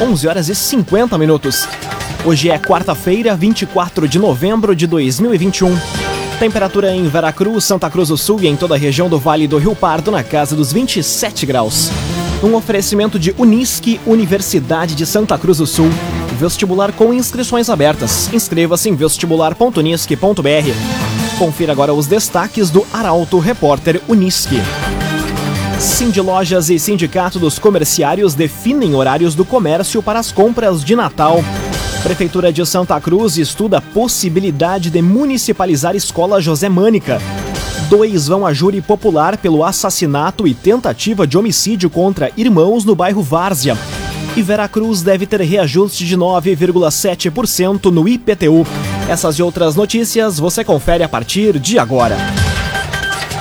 11 horas e 50 minutos. Hoje é quarta-feira, 24 de novembro de 2021. Temperatura em Veracruz, Santa Cruz do Sul e em toda a região do Vale do Rio Pardo na casa dos 27 graus. Um oferecimento de Unisque, Universidade de Santa Cruz do Sul. Vestibular com inscrições abertas. Inscreva-se em vestibular.unisque.br. Confira agora os destaques do Arauto Repórter Unisque. Cindy Lojas e Sindicato dos Comerciários definem horários do comércio para as compras de Natal. Prefeitura de Santa Cruz estuda a possibilidade de municipalizar Escola José Mânica. Dois vão a júri popular pelo assassinato e tentativa de homicídio contra irmãos no bairro Várzea. E Veracruz deve ter reajuste de 9,7% no IPTU. Essas e outras notícias você confere a partir de agora.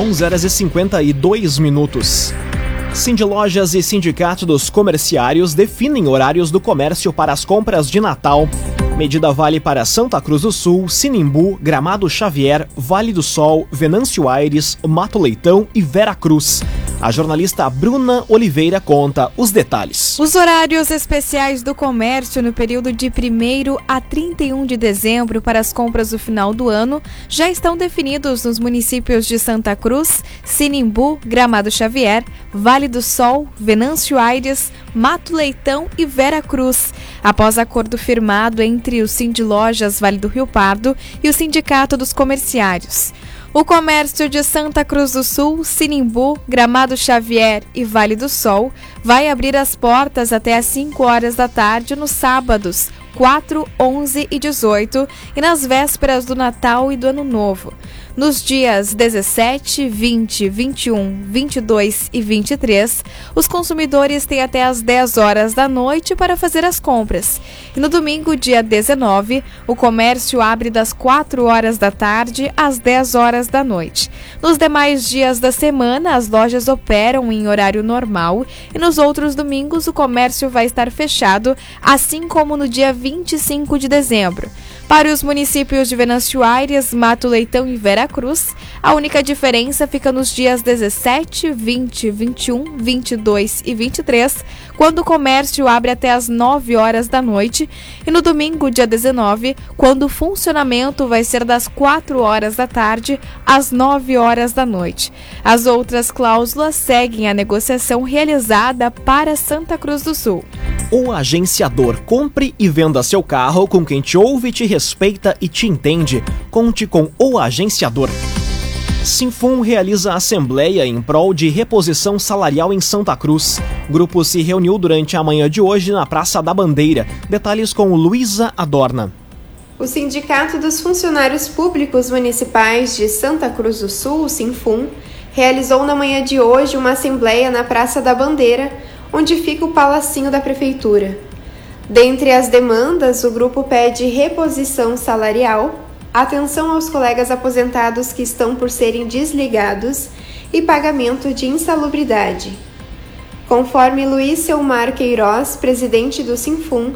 11 horas e 52 minutos. Cindy Lojas e Sindicato dos Comerciários definem horários do comércio para as compras de Natal. Medida vale para Santa Cruz do Sul, Sinimbu, Gramado Xavier, Vale do Sol, Venâncio Aires, Mato Leitão e Vera Cruz. A jornalista Bruna Oliveira conta os detalhes. Os horários especiais do comércio no período de 1 a 31 de dezembro para as compras do final do ano já estão definidos nos municípios de Santa Cruz, Sinimbu, Gramado Xavier, Vale do Sol, Venâncio Aires, Mato Leitão e Vera Cruz, após acordo firmado entre o Cindy Lojas Vale do Rio Pardo e o Sindicato dos Comerciários. O comércio de Santa Cruz do Sul, Sinimbu, Gramado Xavier e Vale do Sol vai abrir as portas até às 5 horas da tarde nos sábados 4, 11 e 18 e nas vésperas do Natal e do Ano Novo. Nos dias 17, 20, 21, 22 e 23, os consumidores têm até as 10 horas da noite para fazer as compras. E no domingo, dia 19, o comércio abre das 4 horas da tarde às 10 horas da noite. Nos demais dias da semana, as lojas operam em horário normal e nos outros domingos o comércio vai estar fechado, assim como no dia 25 de dezembro. Para os municípios de Venâncio Aires, Mato Leitão e Vera Cruz, a única diferença fica nos dias 17, 20, 21, 22 e 23, quando o comércio abre até as 9 horas da noite, e no domingo, dia 19, quando o funcionamento vai ser das 4 horas da tarde às 9 horas da noite. As outras cláusulas seguem a negociação realizada para Santa Cruz do Sul. O agenciador compre e venda seu carro com quem te ouve te respeita e te entende. Conte com o agenciador. Sinfum realiza assembleia em prol de reposição salarial em Santa Cruz. O grupo se reuniu durante a manhã de hoje na Praça da Bandeira. Detalhes com Luísa Adorna. O Sindicato dos Funcionários Públicos Municipais de Santa Cruz do Sul, Sinfum, realizou na manhã de hoje uma assembleia na Praça da Bandeira onde fica o palacinho da prefeitura. Dentre as demandas, o grupo pede reposição salarial, atenção aos colegas aposentados que estão por serem desligados e pagamento de insalubridade. Conforme Luiz Selmar Queiroz, presidente do Sinfum,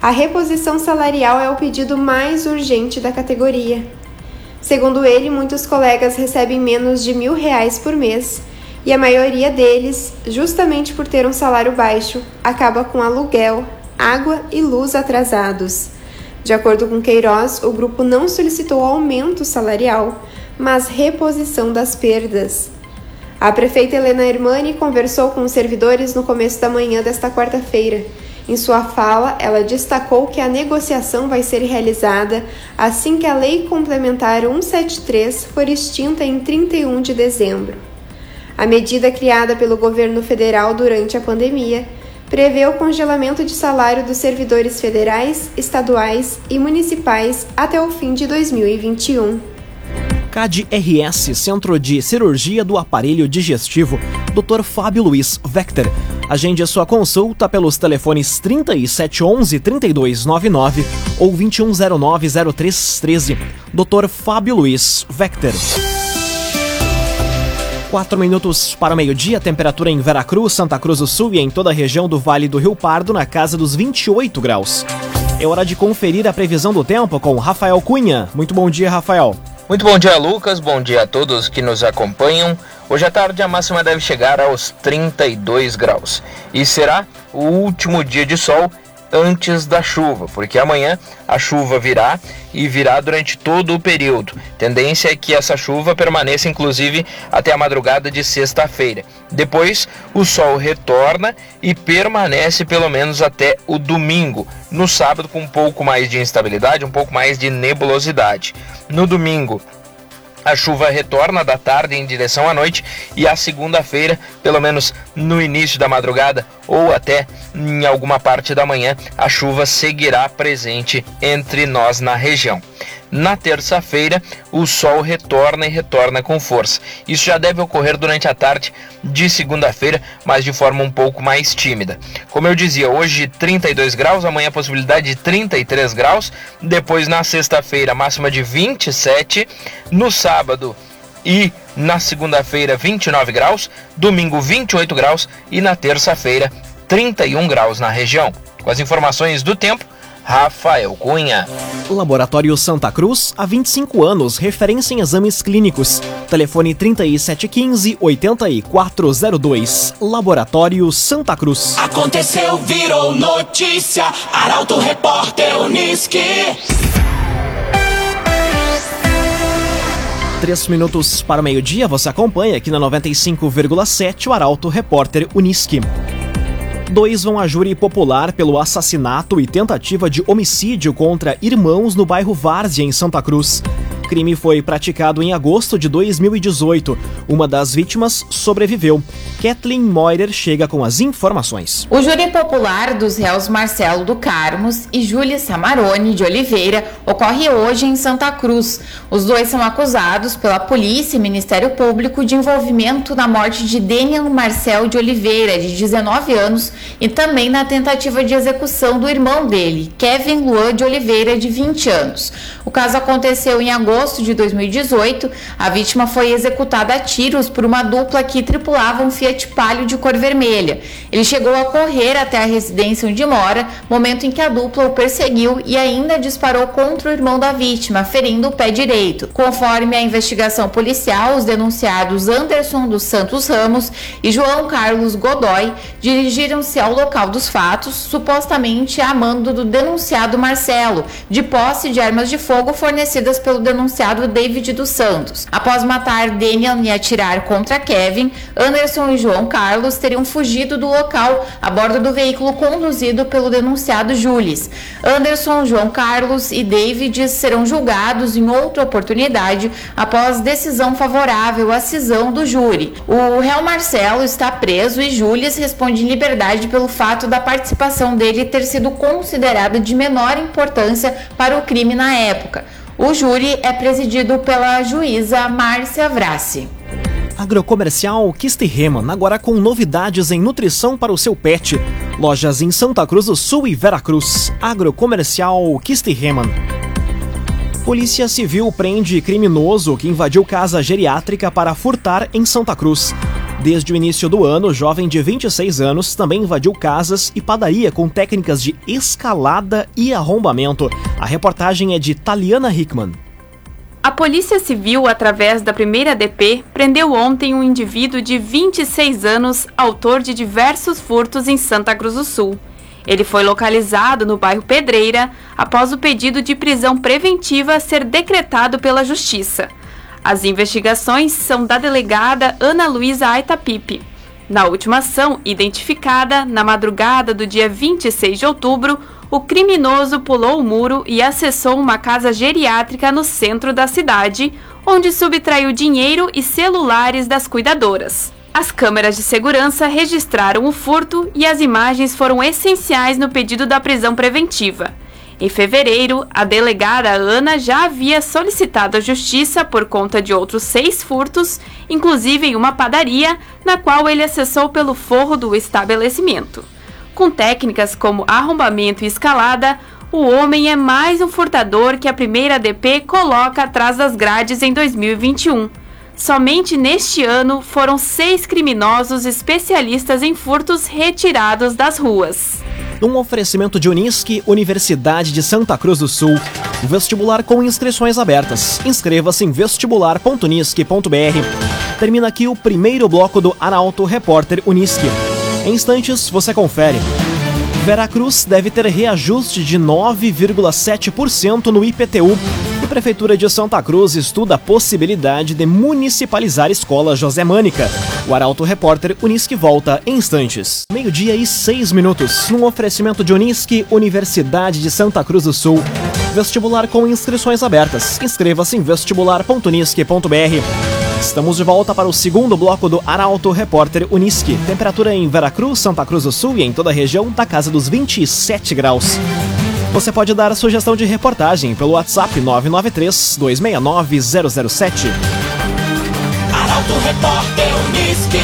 a reposição salarial é o pedido mais urgente da categoria. Segundo ele, muitos colegas recebem menos de mil reais por mês e a maioria deles, justamente por ter um salário baixo, acaba com aluguel, água e luz atrasados. De acordo com Queiroz, o grupo não solicitou aumento salarial, mas reposição das perdas. A prefeita Helena Hermani conversou com os servidores no começo da manhã desta quarta-feira. Em sua fala, ela destacou que a negociação vai ser realizada assim que a Lei Complementar 173 for extinta em 31 de dezembro. A medida criada pelo governo federal durante a pandemia prevê o congelamento de salário dos servidores federais, estaduais e municipais até o fim de 2021. CAD-RS, Centro de Cirurgia do Aparelho Digestivo, Dr. Fábio Luiz Vector, Agende a sua consulta pelos telefones 3711 3299 ou 2109 0313. Dr. Fábio Luiz Vector. 4 minutos para o meio-dia, temperatura em Veracruz, Santa Cruz do Sul e em toda a região do Vale do Rio Pardo na casa dos 28 graus. É hora de conferir a previsão do tempo com Rafael Cunha. Muito bom dia, Rafael. Muito bom dia, Lucas. Bom dia a todos que nos acompanham. Hoje à tarde a máxima deve chegar aos 32 graus e será o último dia de sol antes da chuva, porque amanhã a chuva virá e virá durante todo o período. Tendência é que essa chuva permaneça inclusive até a madrugada de sexta-feira. Depois o sol retorna e permanece pelo menos até o domingo. No sábado com um pouco mais de instabilidade, um pouco mais de nebulosidade. No domingo a chuva retorna da tarde em direção à noite e a segunda-feira, pelo menos no início da madrugada ou até em alguma parte da manhã, a chuva seguirá presente entre nós na região. Na terça-feira, o sol retorna e retorna com força. Isso já deve ocorrer durante a tarde de segunda-feira, mas de forma um pouco mais tímida. Como eu dizia, hoje 32 graus, amanhã possibilidade de 33 graus, depois na sexta-feira máxima de 27, no sábado e na segunda-feira 29 graus, domingo 28 graus e na terça-feira 31 graus na região. Com as informações do tempo, Rafael Cunha. Laboratório Santa Cruz, há 25 anos, referência em exames clínicos. Telefone 3715-8402. Laboratório Santa Cruz. Aconteceu, virou notícia. Arauto Repórter Uniski. Três minutos para o meio-dia, você acompanha aqui na 95,7 o Arauto Repórter Uniski. Dois vão a júri popular pelo assassinato e tentativa de homicídio contra irmãos no bairro Várzea, em Santa Cruz crime foi praticado em agosto de 2018. Uma das vítimas sobreviveu. Kathleen Moirer chega com as informações. O júri popular dos réus Marcelo do Carmos e Júlia Samarone de Oliveira ocorre hoje em Santa Cruz. Os dois são acusados pela polícia e Ministério Público de envolvimento na morte de Daniel Marcel de Oliveira, de 19 anos, e também na tentativa de execução do irmão dele, Kevin Luan de Oliveira, de 20 anos. O caso aconteceu em agosto agosto de 2018, a vítima foi executada a tiros por uma dupla que tripulava um Fiat Palio de cor vermelha. Ele chegou a correr até a residência onde mora, momento em que a dupla o perseguiu e ainda disparou contra o irmão da vítima, ferindo o pé direito. Conforme a investigação policial, os denunciados Anderson dos Santos Ramos e João Carlos Godoy dirigiram-se ao local dos fatos, supostamente a mando do denunciado Marcelo, de posse de armas de fogo fornecidas pelo denunciado denunciado David dos Santos. Após matar Daniel e atirar contra Kevin, Anderson e João Carlos teriam fugido do local a bordo do veículo conduzido pelo denunciado Jules. Anderson, João Carlos e David serão julgados em outra oportunidade após decisão favorável à cisão do júri. O réu Marcelo está preso e Jules responde em liberdade pelo fato da participação dele ter sido considerada de menor importância para o crime na época. O júri é presidido pela juíza Márcia Vrassi. Agrocomercial Kistiheman, agora com novidades em nutrição para o seu pet. Lojas em Santa Cruz do Sul e Veracruz. Agrocomercial Kistiheman. Polícia Civil prende criminoso que invadiu casa geriátrica para furtar em Santa Cruz. Desde o início do ano, o jovem de 26 anos também invadiu casas e padaria com técnicas de escalada e arrombamento. A reportagem é de Taliana Hickman. A Polícia Civil, através da primeira DP, prendeu ontem um indivíduo de 26 anos, autor de diversos furtos em Santa Cruz do Sul. Ele foi localizado no bairro Pedreira após o pedido de prisão preventiva ser decretado pela Justiça. As investigações são da delegada Ana Luísa Aitapipe. Na última ação, identificada na madrugada do dia 26 de outubro, o criminoso pulou o muro e acessou uma casa geriátrica no centro da cidade, onde subtraiu dinheiro e celulares das cuidadoras. As câmeras de segurança registraram o furto e as imagens foram essenciais no pedido da prisão preventiva. Em fevereiro, a delegada Ana já havia solicitado a justiça por conta de outros seis furtos, inclusive em uma padaria, na qual ele acessou pelo forro do estabelecimento. Com técnicas como arrombamento e escalada, o homem é mais um furtador que a primeira ADP coloca atrás das grades em 2021. Somente neste ano foram seis criminosos especialistas em furtos retirados das ruas. Um oferecimento de Unisque, Universidade de Santa Cruz do Sul. Vestibular com inscrições abertas. Inscreva-se em vestibular.unisque.br. Termina aqui o primeiro bloco do Arauto Repórter Unisque. Em instantes, você confere. Veracruz deve ter reajuste de 9,7% no IPTU. Prefeitura de Santa Cruz estuda a possibilidade de municipalizar escola José Mânica. O Arauto Repórter Unisque volta em instantes. Meio-dia e seis minutos, num oferecimento de Unisque, Universidade de Santa Cruz do Sul. Vestibular com inscrições abertas. Inscreva-se em vestibular.unisque.br. Estamos de volta para o segundo bloco do Arauto Repórter Unisque. Temperatura em Veracruz, Santa Cruz do Sul e em toda a região da casa dos 27 graus. Você pode dar a sugestão de reportagem pelo WhatsApp 993 269 007. Arauto Repórter Unisque.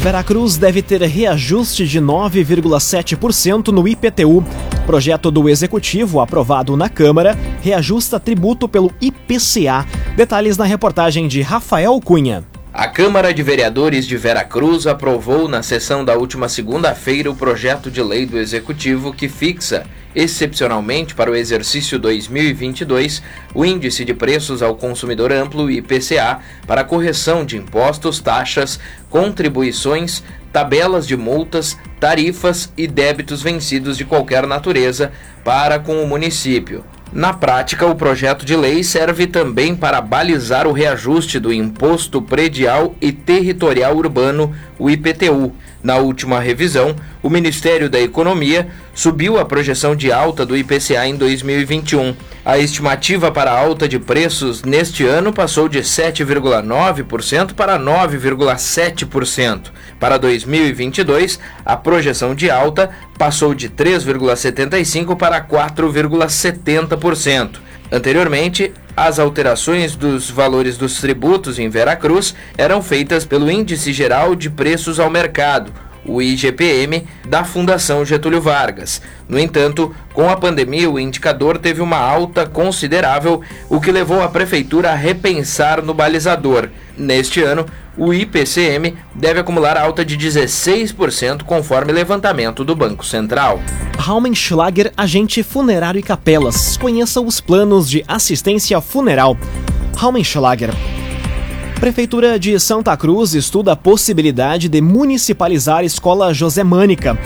Veracruz deve ter reajuste de 9,7% no IPTU. Projeto do Executivo, aprovado na Câmara, reajusta tributo pelo IPCA. Detalhes na reportagem de Rafael Cunha. A Câmara de Vereadores de Veracruz aprovou na sessão da última segunda-feira o projeto de lei do Executivo que fixa, excepcionalmente para o exercício 2022, o Índice de Preços ao Consumidor Amplo IPCA para correção de impostos, taxas, contribuições, tabelas de multas, tarifas e débitos vencidos de qualquer natureza para com o município. Na prática, o projeto de lei serve também para balizar o reajuste do Imposto Predial e Territorial Urbano, o IPTU. Na última revisão, o Ministério da Economia subiu a projeção de alta do IPCA em 2021. A estimativa para a alta de preços neste ano passou de 7,9% para 9,7%. Para 2022, a projeção de alta passou de 3,75% para 4,70%. Anteriormente, as alterações dos valores dos tributos em Veracruz eram feitas pelo Índice Geral de Preços ao Mercado, o IGPM, da Fundação Getúlio Vargas. No entanto, com a pandemia, o indicador teve uma alta considerável, o que levou a Prefeitura a repensar no balizador. Neste ano, o IPCM deve acumular alta de 16%, conforme levantamento do Banco Central. Raumenschlager, agente funerário e capelas. Conheça os planos de assistência funeral. Raumenschlager. Prefeitura de Santa Cruz estuda a possibilidade de municipalizar a escola José Mânica.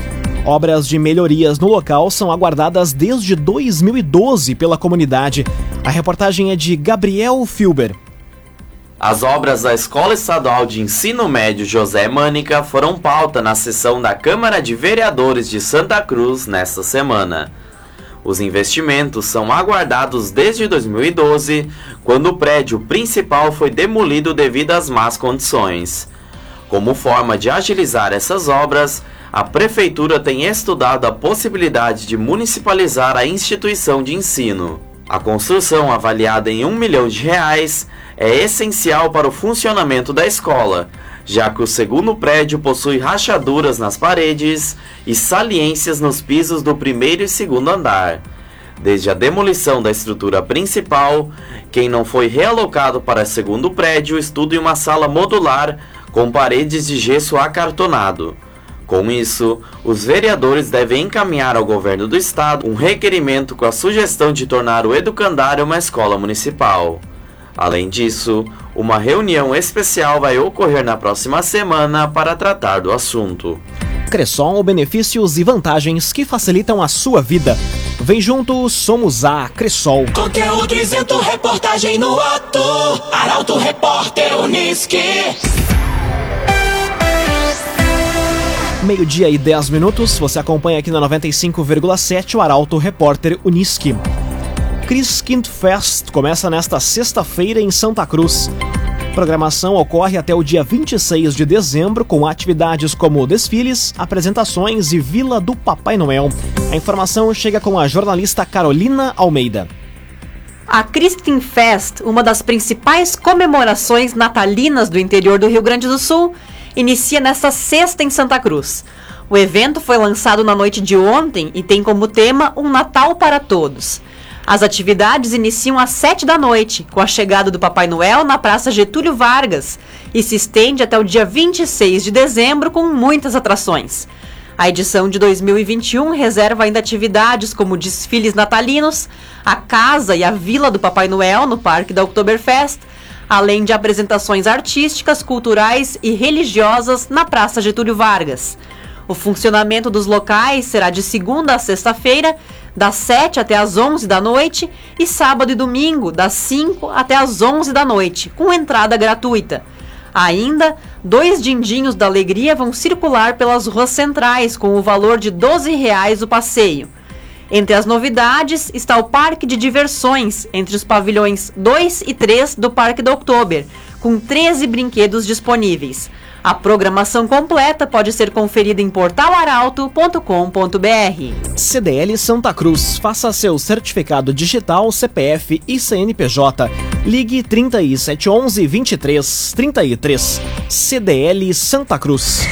Obras de melhorias no local são aguardadas desde 2012 pela comunidade. A reportagem é de Gabriel Filber. As obras da Escola Estadual de Ensino Médio José Mânica foram pauta na sessão da Câmara de Vereadores de Santa Cruz nesta semana. Os investimentos são aguardados desde 2012, quando o prédio principal foi demolido devido às más condições. Como forma de agilizar essas obras, a Prefeitura tem estudado a possibilidade de municipalizar a instituição de ensino. A construção, avaliada em um milhão de reais, é essencial para o funcionamento da escola, já que o segundo prédio possui rachaduras nas paredes e saliências nos pisos do primeiro e segundo andar. Desde a demolição da estrutura principal, quem não foi realocado para o segundo prédio estuda em uma sala modular com paredes de gesso acartonado. Com isso, os vereadores devem encaminhar ao governo do estado um requerimento com a sugestão de tornar o educandário uma escola municipal. Além disso, uma reunião especial vai ocorrer na próxima semana para tratar do assunto. Cressol, benefícios e vantagens que facilitam a sua vida. Vem junto, somos a Cressol. Conteúdo isento, reportagem no ato. Arauto Repórter Unisque. Meio-dia e 10 minutos, você acompanha aqui na 95,7 o Arauto Repórter Unisque. Chris Kind Fest começa nesta sexta-feira em Santa Cruz. programação ocorre até o dia 26 de dezembro com atividades como desfiles, apresentações e Vila do Papai Noel. A informação chega com a jornalista Carolina Almeida. A Christine Fest, uma das principais comemorações natalinas do interior do Rio Grande do Sul, inicia nesta sexta em Santa Cruz. O evento foi lançado na noite de ontem e tem como tema Um Natal para Todos. As atividades iniciam às 7 da noite, com a chegada do Papai Noel na Praça Getúlio Vargas, e se estende até o dia 26 de dezembro com muitas atrações. A edição de 2021 reserva ainda atividades como desfiles natalinos, a casa e a vila do Papai Noel no Parque da Oktoberfest, além de apresentações artísticas, culturais e religiosas na Praça Getúlio Vargas. O funcionamento dos locais será de segunda a sexta-feira, das 7 até as 11 da noite, e sábado e domingo, das 5 até as 11 da noite, com entrada gratuita. Ainda, dois dindinhos da alegria vão circular pelas ruas centrais com o valor de 12 reais o passeio. Entre as novidades está o Parque de Diversões, entre os pavilhões 2 e 3 do Parque do Oktober, com 13 brinquedos disponíveis. A programação completa pode ser conferida em portalaralto.com.br. CDL Santa Cruz. Faça seu certificado digital, CPF e CNPJ. Ligue 3711 2333. CDL Santa Cruz.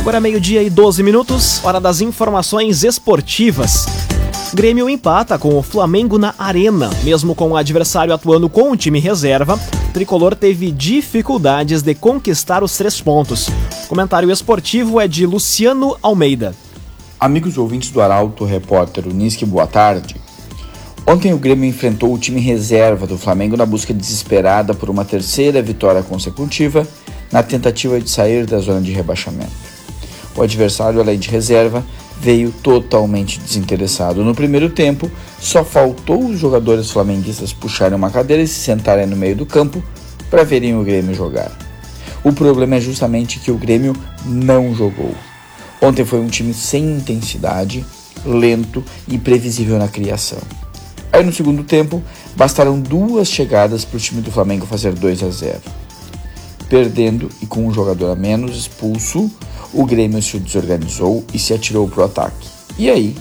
Agora meio-dia e 12 minutos, hora das informações esportivas. Grêmio empata com o Flamengo na Arena. Mesmo com o adversário atuando com o time reserva, tricolor teve dificuldades de conquistar os três pontos. O comentário esportivo é de Luciano Almeida. Amigos ouvintes do Arauto, repórter Uniski, boa tarde. Ontem o Grêmio enfrentou o time reserva do Flamengo na busca desesperada por uma terceira vitória consecutiva na tentativa de sair da zona de rebaixamento. O adversário, além de reserva, veio totalmente desinteressado. No primeiro tempo, só faltou os jogadores flamenguistas puxarem uma cadeira e se sentarem no meio do campo para verem o Grêmio jogar. O problema é justamente que o Grêmio não jogou. Ontem foi um time sem intensidade, lento e previsível na criação. Aí no segundo tempo, bastaram duas chegadas para o time do Flamengo fazer 2 a 0. Perdendo e com um jogador a menos expulso, o Grêmio se desorganizou e se atirou para o ataque. E aí,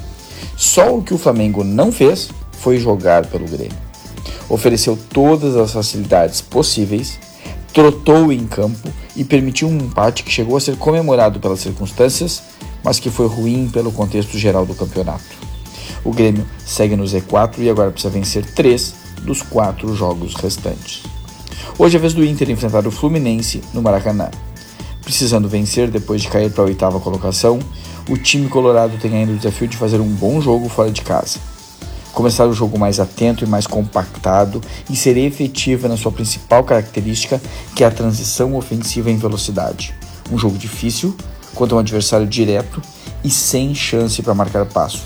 só o que o Flamengo não fez foi jogar pelo Grêmio. Ofereceu todas as facilidades possíveis, trotou em campo e permitiu um empate que chegou a ser comemorado pelas circunstâncias, mas que foi ruim pelo contexto geral do campeonato. O Grêmio segue no Z4 e agora precisa vencer três dos quatro jogos restantes. Hoje é a vez do Inter enfrentar o Fluminense no Maracanã. Precisando vencer depois de cair para a oitava colocação, o time colorado tem ainda o desafio de fazer um bom jogo fora de casa. Começar o jogo mais atento e mais compactado e ser efetiva na sua principal característica, que é a transição ofensiva em velocidade. Um jogo difícil, contra um adversário direto e sem chance para marcar passo.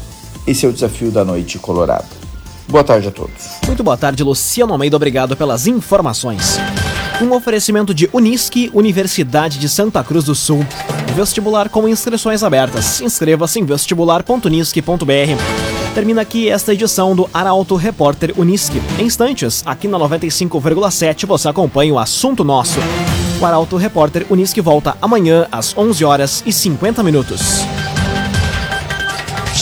Esse é o desafio da noite colorada. Boa tarde a todos. Muito boa tarde, Luciano Almeida. Obrigado pelas informações. Um oferecimento de Unisque, Universidade de Santa Cruz do Sul. Vestibular com inscrições abertas. Inscreva-se em vestibular.unisque.br. Termina aqui esta edição do Arauto Repórter Unisque. Em instantes, aqui na 95,7 você acompanha o assunto nosso. O Arauto Repórter Unisque volta amanhã às 11 horas e 50 minutos.